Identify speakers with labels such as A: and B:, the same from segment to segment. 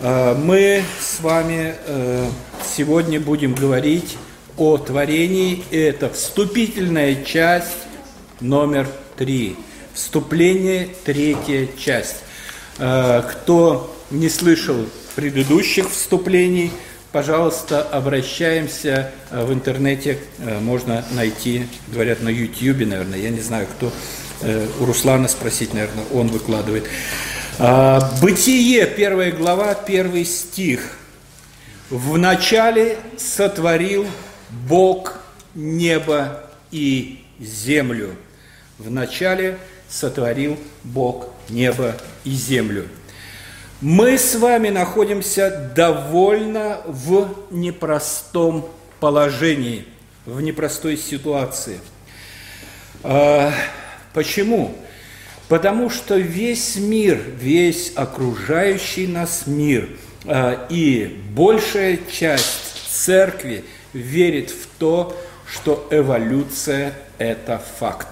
A: Э, мы с вами э, сегодня будем говорить о творении. Это вступительная часть номер три. Вступление, третья часть. Э, кто не слышал предыдущих вступлений, пожалуйста, обращаемся в интернете, можно найти, говорят, на YouTube, наверное, я не знаю, кто, у Руслана спросить, наверное, он выкладывает. А, Бытие, первая глава, первый стих. В начале сотворил Бог небо и землю. В начале сотворил Бог небо и землю. Мы с вами находимся довольно в непростом положении, в непростой ситуации. А, почему? Потому что весь мир, весь окружающий нас мир а, и большая часть церкви верит в то, что эволюция – это факт.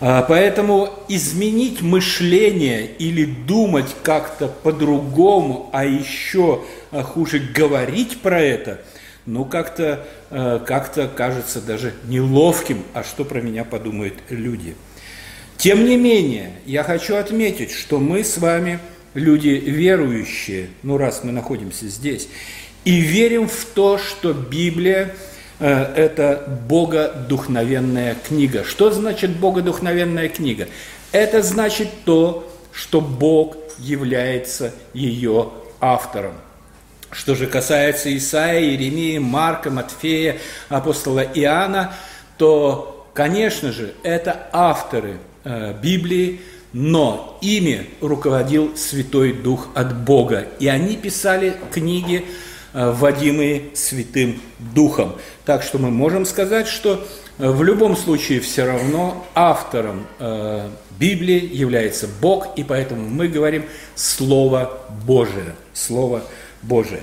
A: А, поэтому изменить мышление или думать как-то по-другому, а еще а, хуже говорить про это, ну как-то как кажется даже неловким, а что про меня подумают люди – тем не менее, я хочу отметить, что мы с вами люди верующие, ну раз мы находимся здесь, и верим в то, что Библия э, – это богодухновенная книга. Что значит богодухновенная книга? Это значит то, что Бог является ее автором. Что же касается Исаия, Иеремии, Марка, Матфея, апостола Иоанна, то, конечно же, это авторы Библии, но ими руководил Святой Дух от Бога. И они писали книги, э, вводимые Святым Духом. Так что мы можем сказать, что э, в любом случае все равно автором Библии является Бог, и поэтому мы говорим Слово Божие. Слово Божие.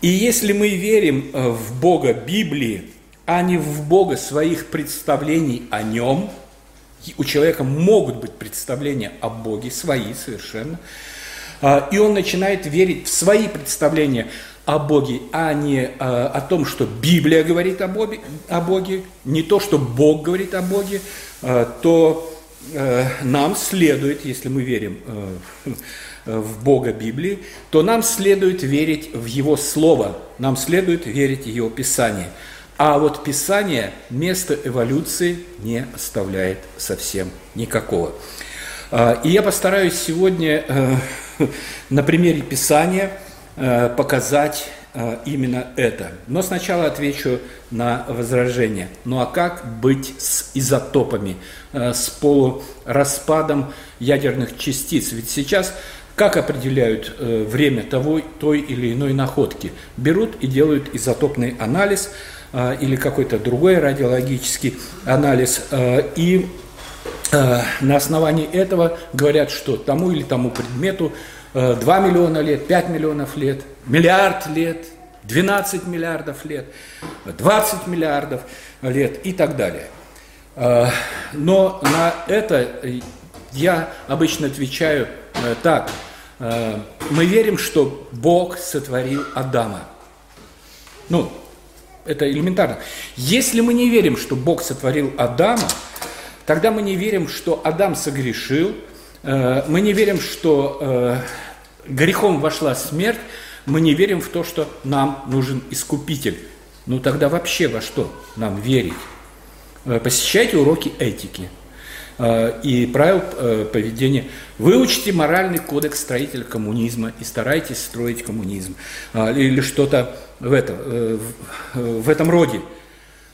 A: И если мы верим в Бога Библии, а не в Бога своих представлений о Нем – у человека могут быть представления о Боге, свои совершенно, а, и он начинает верить в свои представления о Боге, а не а, о том, что Библия говорит о Боге, о Боге не то, что Бог говорит о Боге, а, то нам следует, если мы верим в Бога Библии, то нам следует верить в Его Слово, нам следует верить в Его Писание – а вот Писание место эволюции не оставляет совсем никакого. А, и я постараюсь сегодня э, на примере Писания э, показать э, именно это. Но сначала отвечу на возражение. Ну а как быть с изотопами, с полураспадом ядерных частиц? Ведь сейчас как определяют время того, той или иной находки? Берут и делают изотопный анализ – или какой-то другой радиологический анализ. А, и а, на основании этого говорят, что тому или тому предмету 2 миллиона лет, 5 миллионов лет, миллиард лет, 12 миллиардов лет, 20 миллиардов лет и так далее. Но на это я обычно отвечаю э, так. Мы верим, что Бог сотворил Адама. Ну, это элементарно. Если мы не верим, что Бог сотворил Адама, тогда мы не верим, что Адам согрешил, э, мы не верим, что э, грехом вошла смерть, мы не верим в то, что нам нужен искупитель. Ну тогда вообще во что нам верить? Э, посещайте уроки этики – и правил э, поведения. Выучите моральный кодекс строителя коммунизма и старайтесь строить коммунизм. А, или что-то в, это, э, в этом роде.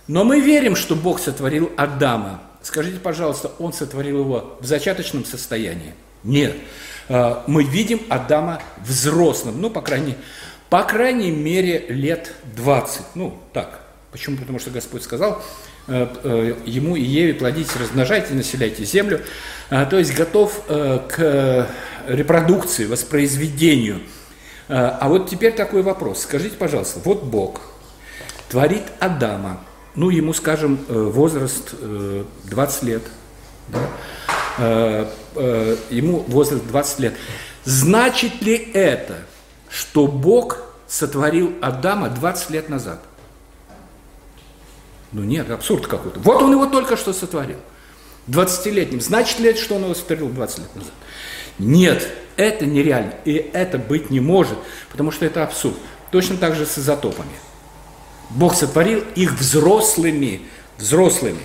A: Но мы верим, что Бог сотворил Адама. Скажите, пожалуйста, Он сотворил его в зачаточном состоянии? Нет. Мы видим Адама взрослым, ну, по крайней, по крайней мере, лет 20. Ну, так. Почему? Потому что Господь сказал, Э, э, ему и Еве плодитесь, размножайте, населяйте землю. А, то есть готов э, к репродукции, воспроизведению. А вот теперь такой вопрос. Скажите, пожалуйста, вот Бог творит Адама, ну, ему, скажем, возраст 20 лет, да? ему возраст 20 лет. Значит ли это, что Бог сотворил Адама 20 лет назад? Ну нет, абсурд какой-то. Вот он его только что сотворил. 20-летним. Значит ли это, что он его сотворил 20 лет назад? Нет, это нереально. И это быть не может, потому что это абсурд. Точно так же с изотопами. Бог сотворил их взрослыми, взрослыми.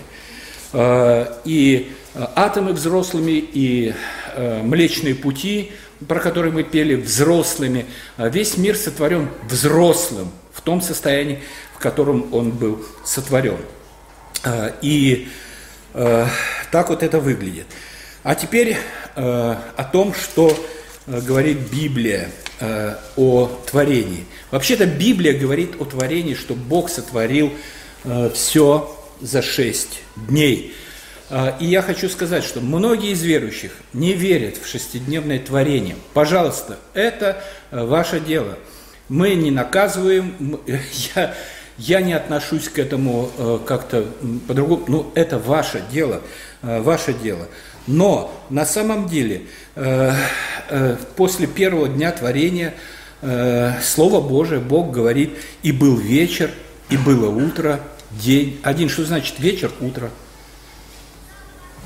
A: Э, и э, атомы взрослыми, и э, млечные пути, про которые мы пели, взрослыми. Весь мир сотворен взрослым, в том состоянии, в котором он был сотворен. И так вот это выглядит. А теперь о том, что говорит Библия о творении. Вообще-то Библия говорит о творении, что Бог сотворил все за шесть дней. И я хочу сказать, что многие из верующих не верят в шестидневное творение. Пожалуйста, это э, ваше дело. Мы не наказываем, я, я не отношусь к этому э, как-то по-другому. Ну, это ваше дело, э, ваше дело. Но на самом деле после первого дня творения Слово Божие, Бог говорит, и был вечер, и было утро, день. Один, что значит вечер, утро.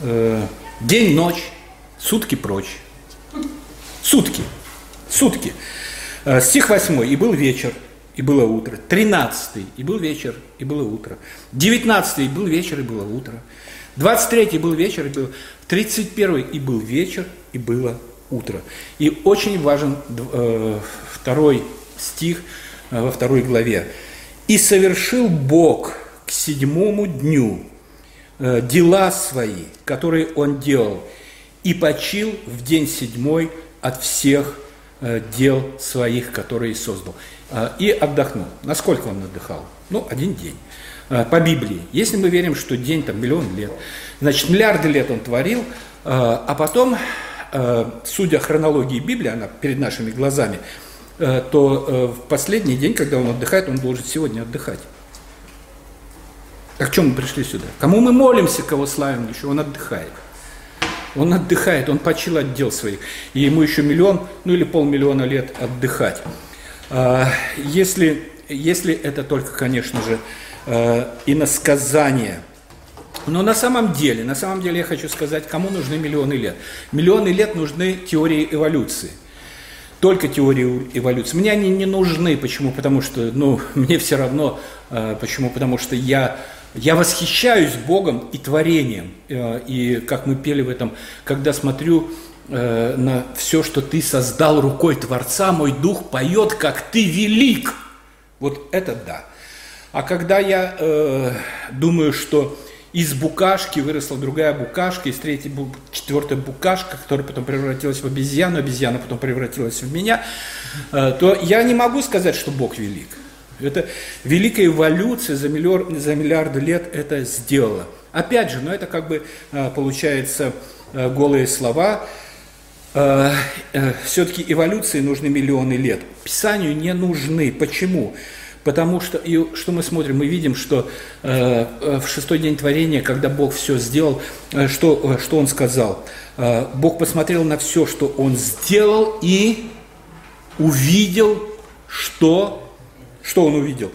A: Э, день, ночь, сутки прочь. Сутки. Сутки. Э, стих 8. И был вечер, и было утро. 13. И был вечер, и было утро. 19. И был вечер, и было утро. 23 был вечер, и был 31 и был вечер, и было утро. И очень важен э, второй стих э, во второй главе. «И совершил Бог к седьмому дню дела свои, которые он делал, и почил в день седьмой от всех дел своих, которые создал. Э, и отдохнул. Насколько он отдыхал? Ну, один день. По Библии. Если мы верим, что день там миллион лет, значит, миллиарды лет он творил, а потом, судя хронологии Библии, она перед нашими глазами, то в последний день, когда он отдыхает, он должен сегодня отдыхать. А к чему мы пришли сюда? Кому мы молимся, кого славим еще? Он отдыхает. Он отдыхает, он почил от дел своих. И ему еще миллион, ну или полмиллиона лет отдыхать. А, если, если это только, конечно же, а, иносказание. Но на самом деле, на самом деле я хочу сказать, кому нужны миллионы лет. Миллионы лет нужны теории эволюции только теории эволюции. Мне они не нужны. Почему? Потому что, ну, мне все равно. А, почему? Потому что я я восхищаюсь Богом и творением. Э, и как мы пели в этом, когда смотрю э, на все, что ты создал рукой Творца, мой дух поет, как ты велик. Вот это да. А когда я э, думаю, что из букашки выросла другая букашка, из третьей, четвертая букашка, которая потом превратилась в обезьяну, обезьяна потом превратилась в меня, э, то я не могу сказать, что Бог велик. Это великая эволюция за, миллиар, за миллиарды лет это сделала. Опять же, но это как бы а, получается а, голые слова. А, Все-таки эволюции нужны миллионы лет. Писанию не нужны. Почему? Потому что, и что мы смотрим, мы видим, что э, в шестой день творения, когда Бог все сделал, э, что, что Он сказал? Э, Бог посмотрел на все, что Он сделал, и увидел, что что он увидел?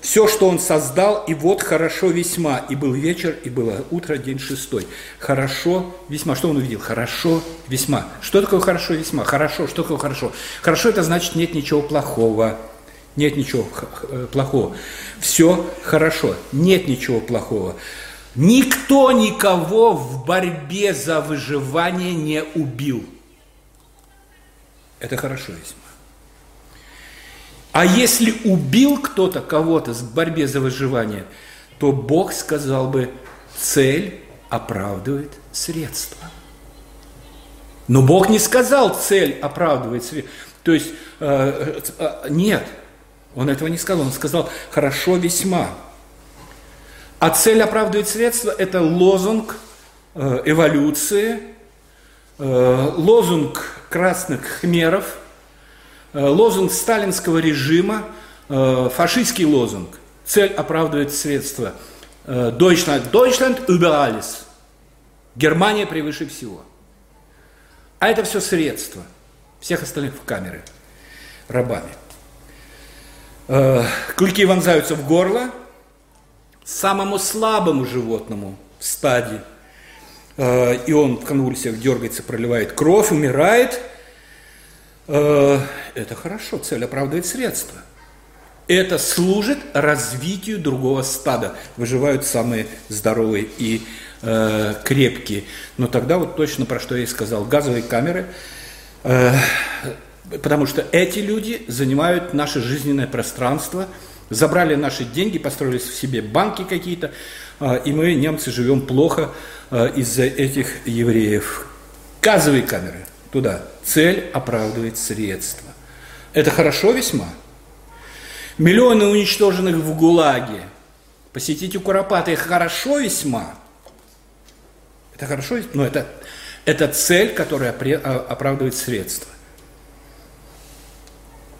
A: Все, что он создал, и вот хорошо весьма. И был вечер, и было утро, день шестой. Хорошо весьма. Что он увидел? Хорошо весьма. Что такое хорошо весьма? Хорошо. Что такое хорошо? Хорошо это значит нет ничего плохого. Нет ничего э, плохого. Все хорошо. Нет ничего плохого. Никто никого в борьбе за выживание не убил. Это хорошо весьма. А если убил кто-то кого-то в борьбе за выживание, то Бог сказал бы, цель оправдывает средства. Но Бог не сказал, цель оправдывает средства. То есть, э, э, нет, Он этого не сказал. Он сказал, хорошо весьма. А цель оправдывает средства – это лозунг э, эволюции, э, лозунг красных хмеров – Э, лозунг сталинского режима, э, фашистский лозунг. Цель оправдывает средства. Э, Deutschland, Deutschland über alles. Германия превыше всего. А это все средства. всех остальных в камеры рабами. Э, клыки вонзаются в горло самому слабому животному в стаде. Э, и он в конвульсиях дергается, проливает кровь, умирает. Э, это хорошо, цель оправдывает средства. Это служит развитию другого стада. Выживают самые здоровые и э, крепкие. Но тогда вот точно про что я и сказал. Газовые камеры э, потому что эти люди занимают наше жизненное пространство, забрали наши деньги, построили в себе банки какие-то, а, и мы, немцы, живем плохо а, из-за этих евреев. Газовые камеры туда. Цель оправдывает средства. Это хорошо весьма. Миллионы уничтоженных в ГУЛАГе. Посетить Куропаты хорошо весьма. Это хорошо, но это, это цель, которая а, оправдывает средства.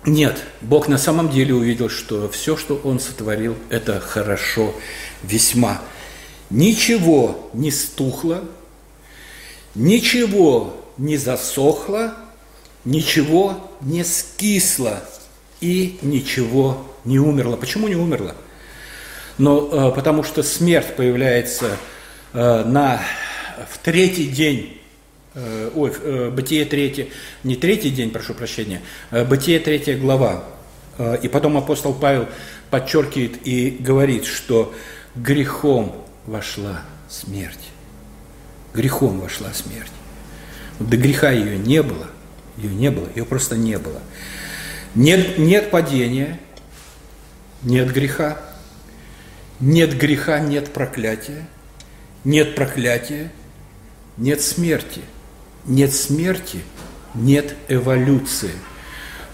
A: Нет, Бог на самом деле увидел, что все, что Он сотворил, это хорошо, весьма. Ничего не стухло, ничего не засохло, ничего не скисло и ничего не умерло. Почему не умерло? Но э, потому что смерть появляется э, на, в третий день Э, ой, Бытие 3, не третий день, прошу прощения, Бытие 3 глава. И потом апостол Павел подчеркивает и говорит, что грехом вошла смерть. Грехом вошла смерть. До греха ее не было, ее не было, ее просто не было. Нет, нет падения, нет греха, нет греха, нет проклятия, нет проклятия, нет смерти – нет смерти, нет эволюции.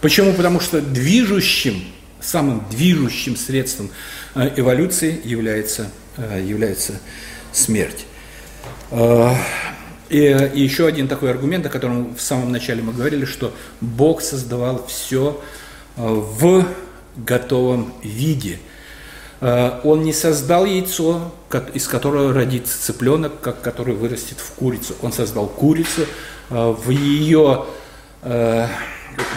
A: Почему? Потому что движущим, самым движущим средством э, эволюции является, э, является смерть. Э, и, и еще один такой аргумент, о котором в самом начале мы говорили, что Бог создавал все в готовом виде. Он не создал яйцо, из которого родится цыпленок, который вырастет в курицу. Он создал курицу э, в ее э,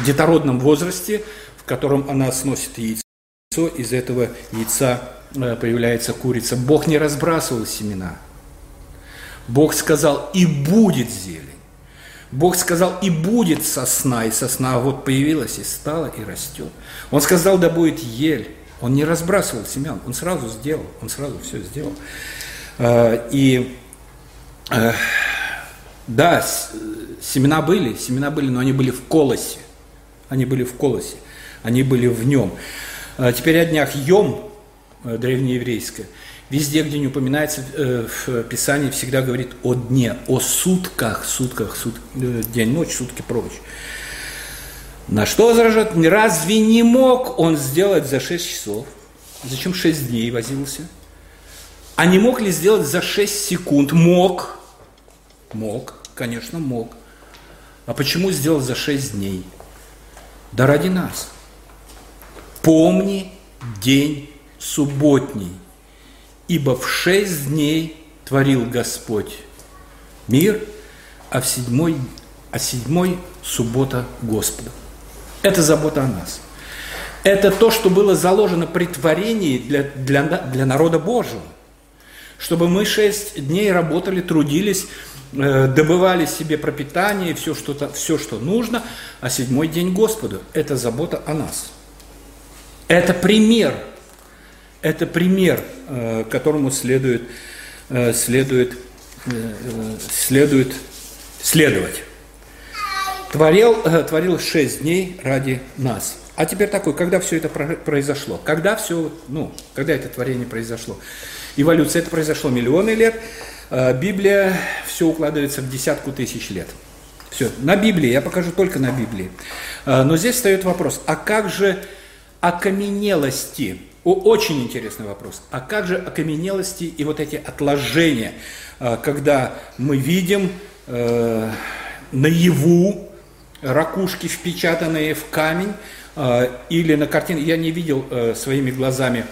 A: детородном возрасте, в котором она сносит яйцо, из этого яйца э, появляется курица. Бог не разбрасывал семена. Бог сказал, и будет зелень. Бог сказал, и будет сосна, и сосна вот появилась, и стала, и растет. Он сказал, да будет ель. Он не разбрасывал семян, он сразу сделал, он сразу все сделал. А, и э, да, семена были, семена были, но они были в колосе. Они были в колосе, они были в нем. А теперь о днях Йом, э, древнееврейское, везде, где не упоминается э, в Писании, всегда говорит о дне, о сутках, сутках, сут, день, ночь, сутки, прочь. На что возражают? Разве не мог он сделать за 6 часов? Зачем 6 дней возился? А не мог ли сделать за 6 секунд? Мог. Мог, конечно, мог. А почему сделал за 6 дней? Да ради нас. Помни день субботний, ибо в шесть дней творил Господь мир, а в седьмой, а седьмой суббота Господа. Это забота о нас. Это то, что было заложено при творении для, для, для народа Божьего. Чтобы мы шесть дней работали, трудились, э, добывали себе пропитание, все что, -то, все, что нужно, а седьмой день Господу. Это забота о нас. Это пример. Это пример, э, которому следует, э, следует, следует следовать творил, э, творил шесть дней ради нас. А теперь такой, когда все это произошло? Когда все, ну, когда это творение произошло? Эволюция, это произошло миллионы лет. Э, Библия все укладывается в десятку тысяч лет. Все, на Библии, я покажу только на Библии. Э, но здесь встает вопрос, а как же окаменелости? О, очень интересный вопрос. А как же окаменелости и вот эти отложения, когда мы видим э, наяву ракушки, впечатанные в камень, э, или на картине, я не видел э, своими глазами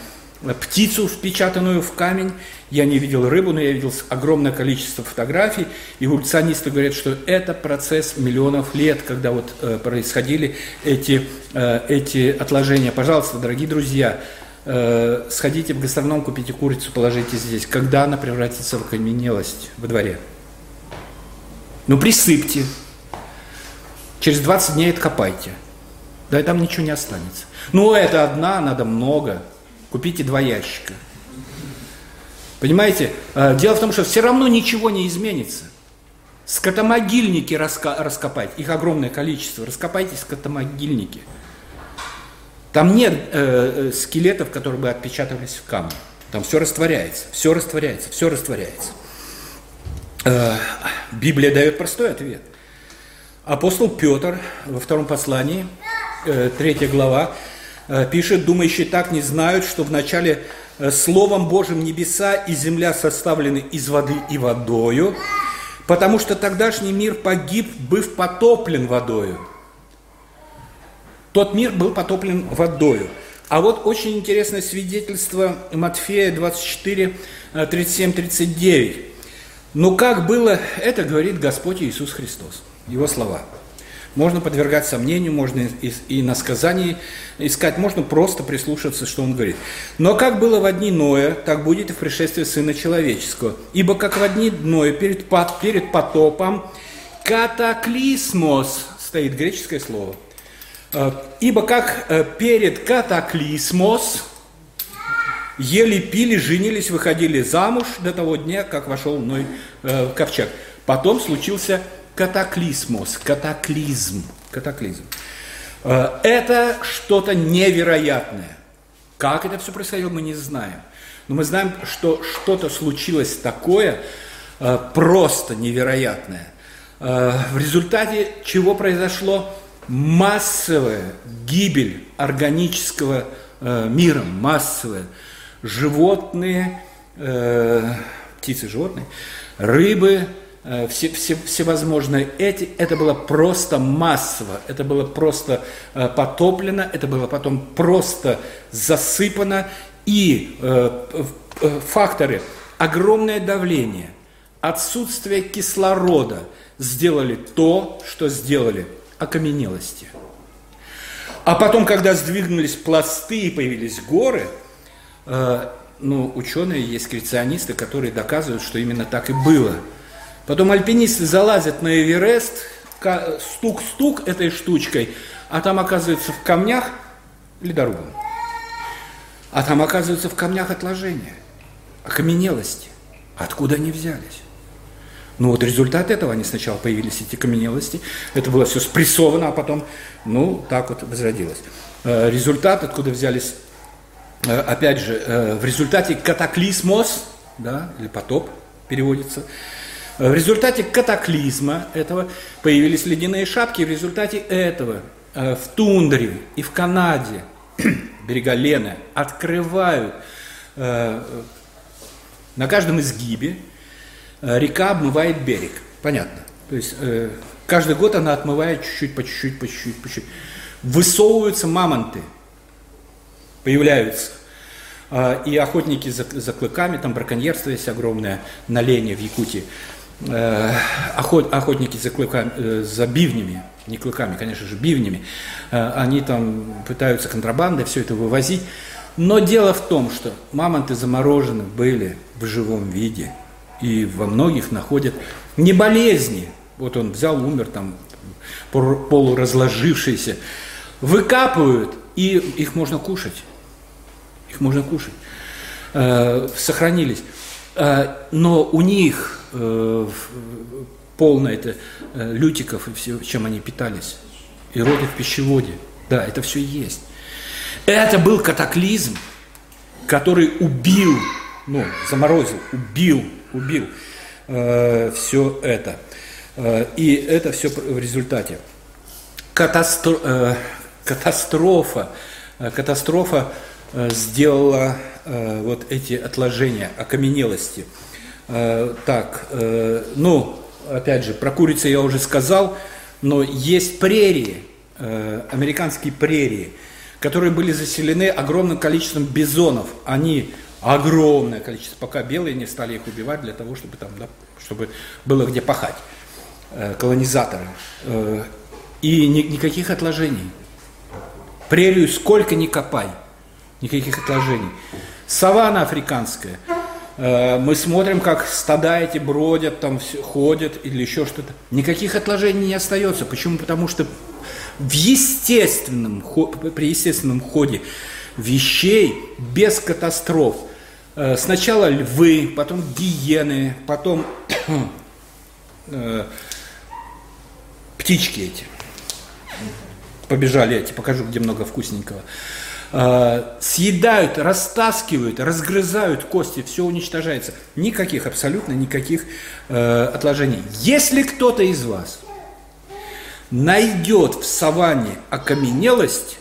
A: птицу, впечатанную в камень, я не видел рыбу, но я видел огромное количество фотографий. Эволюционисты говорят, что это процесс миллионов лет, когда вот э, происходили эти, э, эти отложения. Пожалуйста, дорогие друзья, э, сходите в гастроном, купите курицу, положите здесь. Когда она превратится в окаменелость во дворе? Ну, присыпьте. Через 20 дней откопайте. Да и там ничего не останется. Ну, это одна, надо много. Купите два ящика. Понимаете? Э, дело в том, что все равно ничего не изменится. Скотомогильники раска раскопать, их огромное количество. Раскопайте скотомогильники. Там нет э, э, скелетов, которые бы отпечатывались в камне. Там все растворяется, все растворяется, все растворяется. Э, Библия дает простой ответ. Апостол Петр во втором послании, э, третья глава, э, пишет, думающие так не знают, что в начале Э, Словом Божьим небеса и земля составлены из воды и водою, потому что тогдашний мир погиб, быв потоплен водою. Тот мир был потоплен водою. А вот очень интересное свидетельство Матфея 24, 37, 39. Ну как было, это говорит Господь Иисус Христос, Его слова – можно подвергать сомнению, можно и, на сказании искать, можно просто прислушаться, что он говорит. Но как было в одни Ноя, так будет и в пришествии Сына Человеческого. Ибо как в одни Ноя перед, перед потопом катаклисмос, стоит греческое слово, ибо как э, перед катаклисмос ели, пили, женились, выходили замуж до того дня, как вошел Ной э, в ковчег. Потом случился катаклизмос, катаклизм, катаклизм. Э, это что-то невероятное. Как это все происходило, мы не знаем. Но мы знаем, что что-то случилось такое э, просто невероятное. Э, в результате чего произошло массовая гибель органического мира, массовая. Животные, птицы, животные, рыбы, Э, все, все, всевозможные эти, это было просто массово, это было просто э, потоплено, это было потом просто засыпано, и э, э, факторы, огромное давление, отсутствие кислорода сделали то, что сделали, окаменелости. А потом, когда сдвинулись пласты и появились горы, э, ну, ученые, есть креационисты, которые доказывают, что именно так и было – Потом альпинисты залазят на Эверест, стук-стук этой штучкой, а там оказывается в камнях ледорубом. А там оказывается в камнях отложения, окаменелости. Откуда они взялись? Ну вот результат этого, они сначала появились эти каменелости, это было все спрессовано, а потом, ну, так вот возродилось. Э, результат, откуда взялись, э, опять же, э, в результате катаклизмос, да, или потоп переводится, в результате катаклизма этого появились ледяные шапки, в результате этого в тундре и в Канаде берега Лены открывают на каждом изгибе река обмывает берег. Понятно. То есть каждый год она отмывает чуть-чуть, по чуть-чуть, по чуть-чуть, по чуть-чуть. Высовываются мамонты, появляются. И охотники за, за клыками, там браконьерство есть огромное на Лене в Якутии. Э, охот, охотники за, клыками, э, за бивнями, не клыками, конечно же, бивнями, э, они там пытаются контрабандой все это вывозить. Но дело в том, что мамонты заморожены были в живом виде, и во многих находят не болезни. Вот он взял, умер там, полуразложившийся. Выкапывают, и их можно кушать. Их можно кушать. Сохранились. Но у них э, полно это э, лютиков и все, чем они питались. И роды в пищеводе. Да, это все есть. Это был катаклизм, который убил, ну, заморозил, убил, убил э, все это. Э, и это все в результате. Катастро, э, катастрофа, э, катастрофа э, сделала э, вот эти отложения, окаменелости. Э, так, э, ну, опять же, про курицу я уже сказал, но есть прерии, э, американские прерии, которые были заселены огромным количеством бизонов. Они огромное количество, пока белые не стали их убивать для того, чтобы там, да, чтобы было где пахать, э, колонизаторы. Э, и ни, никаких отложений. Прерию сколько ни копай, никаких отложений. Савана африканская. Э, мы смотрим, как стада эти бродят, там ходят или еще что-то. Никаких отложений не остается. Почему? Потому что в естественном, при естественном ходе вещей, без катастроф, сначала львы, потом гиены, потом э, птички эти. Побежали эти, покажу, где много вкусненького. Э, съедают, растаскивают, разгрызают кости, все уничтожается. Никаких, абсолютно никаких отложений. Если кто-то из вас найдет в саванне окаменелость,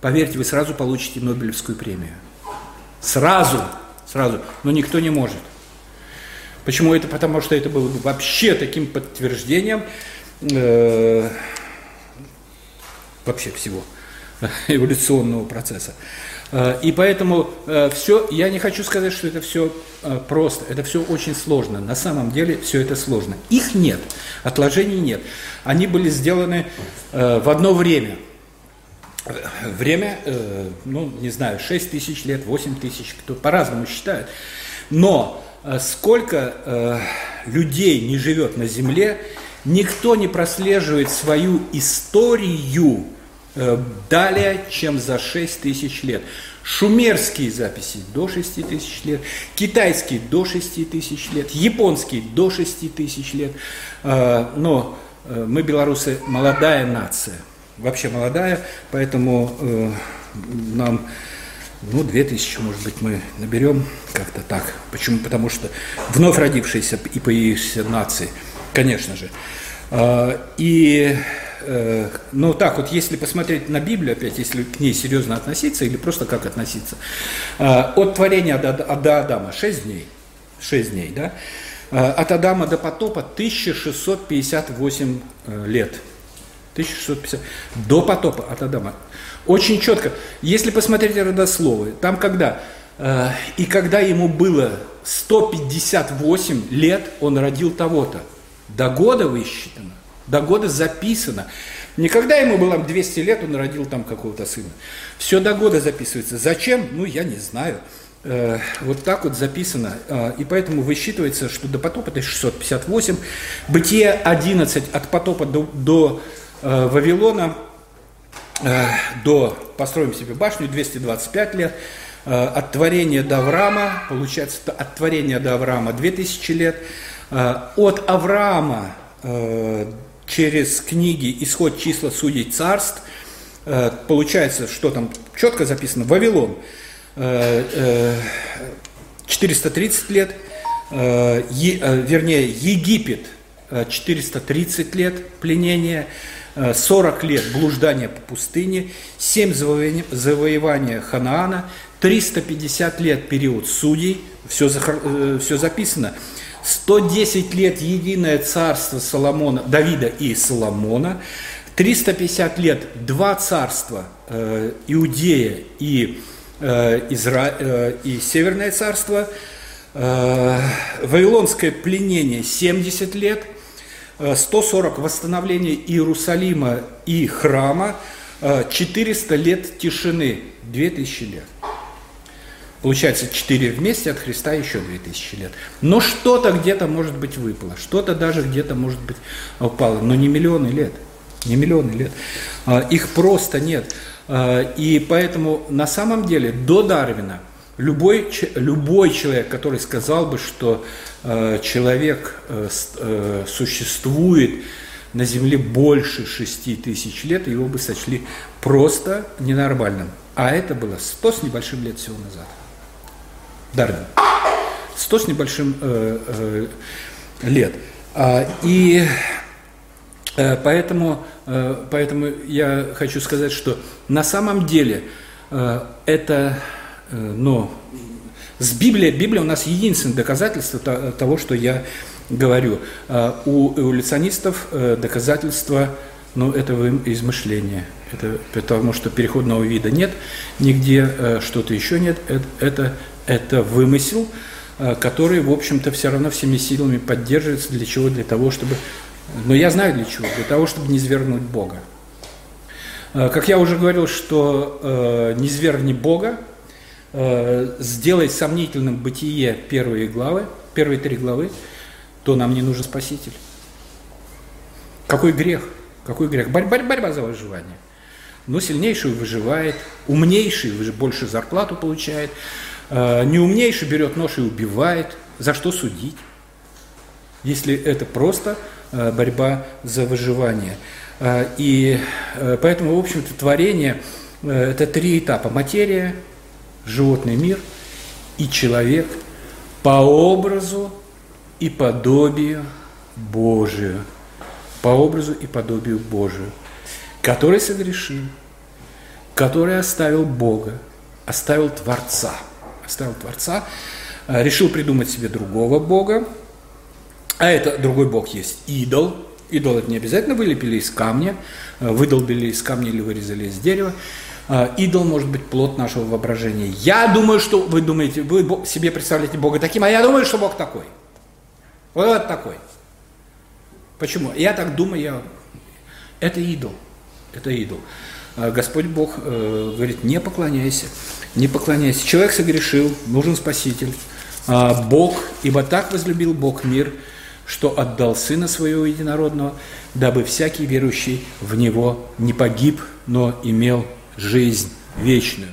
A: поверьте, вы сразу получите Нобелевскую премию. Сразу, сразу. Но никто не может. Почему это? Потому что это было бы вообще таким подтверждением э, вообще всего эволюционного процесса. Э, и поэтому э, все, я не хочу сказать, что это все э, просто, это все очень сложно. На самом деле все это сложно. Их нет, отложений нет. Они были сделаны в одно время. Время, ну, не знаю, 6 тысяч лет, 8 тысяч, кто по-разному считает. Но сколько людей не живет на Земле, никто не прослеживает свою историю Э, далее, чем за 6 тысяч лет. Шумерские записи до 6 тысяч лет, китайские до 6 тысяч лет, японские до 6 тысяч лет. Э, но э, мы, белорусы, молодая нация, вообще молодая, поэтому нам ну, две тысячи, может быть, мы наберем как-то так. Почему? Потому что вновь родившиеся и появившиеся нации, конечно же. И э, ну так вот, если посмотреть на Библию опять, если к ней серьезно относиться или просто как относиться, э, от творения до, до Адама 6 дней, 6 дней, да, э, от Адама до потопа 1658 э, лет. 1650. До потопа от Адама. Очень четко. Если посмотреть родословы, там когда, э, и когда ему было 158 лет, он родил того-то. До года высчитано. До года записано. Никогда ему было 200 лет, он родил там какого-то сына. Все до года записывается. Зачем? Ну, я не знаю. Э, вот так вот записано. Э, и поэтому высчитывается, что до потопа это 658. Бытие 11 от потопа до, до э, Вавилона, до построим себе башню 225 лет. От творения до Авраама, получается, от творения до Авраама 2000 лет. От Авраама через книги «Исход числа судей царств», э, получается, что там четко записано, Вавилон, 430 э, э, лет, вернее, Египет, 430 лет пленения, 40 лет блуждания по пустыне, 7 завоевания Ханаана, 350 лет период судей, все, все записано. 110 лет единое царство Соломона, Давида и Соломона, 350 лет два царства, э, Иудея и, э, Изра... э, и Северное царство, э, Вавилонское пленение 70 лет, 140 э, восстановление Иерусалима и храма, 400 э, лет тишины, 2000 лет. Получается, 4 вместе от Христа еще 2000 лет. Но что-то где-то, может быть, выпало, что-то даже где-то, может быть, упало, но не миллионы лет, не миллионы лет. А, их просто нет. И поэтому на самом деле до Дарвина любой, любой человек, который сказал бы, что а, человек э, э, существует на Земле больше 6 тысяч лет, его бы сочли просто ненормальным. А это было 100 с небольшим лет всего назад. Дарвин. Сто с небольшим э, э, лет. А, и э, поэтому, э, поэтому я хочу сказать, что на самом деле э, это, э, но с Библией, Библия у нас единственное доказательство того, что я говорю. А у эволюционистов э, доказательства, ну, этого измышления. Это потому что переходного вида нет, нигде э, что-то еще нет. Это, это, это вымысел, э, который, в общем-то, все равно всеми силами поддерживается. Для чего? Для того, чтобы... Но я знаю для чего. Для того, чтобы не свергнуть Бога. Э, как я уже говорил, что э, не свергни Бога, э, сделай сомнительным бытие первые главы, первые три главы, то нам не нужен Спаситель. Какой грех? Какой грех? Борьба, борьба за выживание. Но сильнейший выживает, умнейший больше зарплату получает, э, неумнейший берет нож и убивает. За что судить? Если это просто э, борьба за выживание. И поэтому, в общем-то, творение – это три этапа. Материя, животный мир и человек по образу и подобию Божию – по образу и подобию Божию, который согрешил, который оставил Бога, оставил Творца, оставил Творца, э, решил придумать себе другого Бога, а это другой Бог есть идол. Идол это не обязательно вылепили из камня, э, выдолбили из камня или вырезали из дерева. Э, идол может быть плод нашего воображения. Я думаю, что вы думаете, вы себе представляете Бога таким, а я думаю, что Бог такой. Вот такой. Почему? Я так думаю, я... это идол. Это идол. А Господь Бог э, говорит, не поклоняйся, не поклоняйся. Человек согрешил, нужен Спаситель. А Бог, ибо так возлюбил Бог мир, что отдал Сына Своего Единородного, дабы всякий верующий в Него не погиб, но имел жизнь вечную.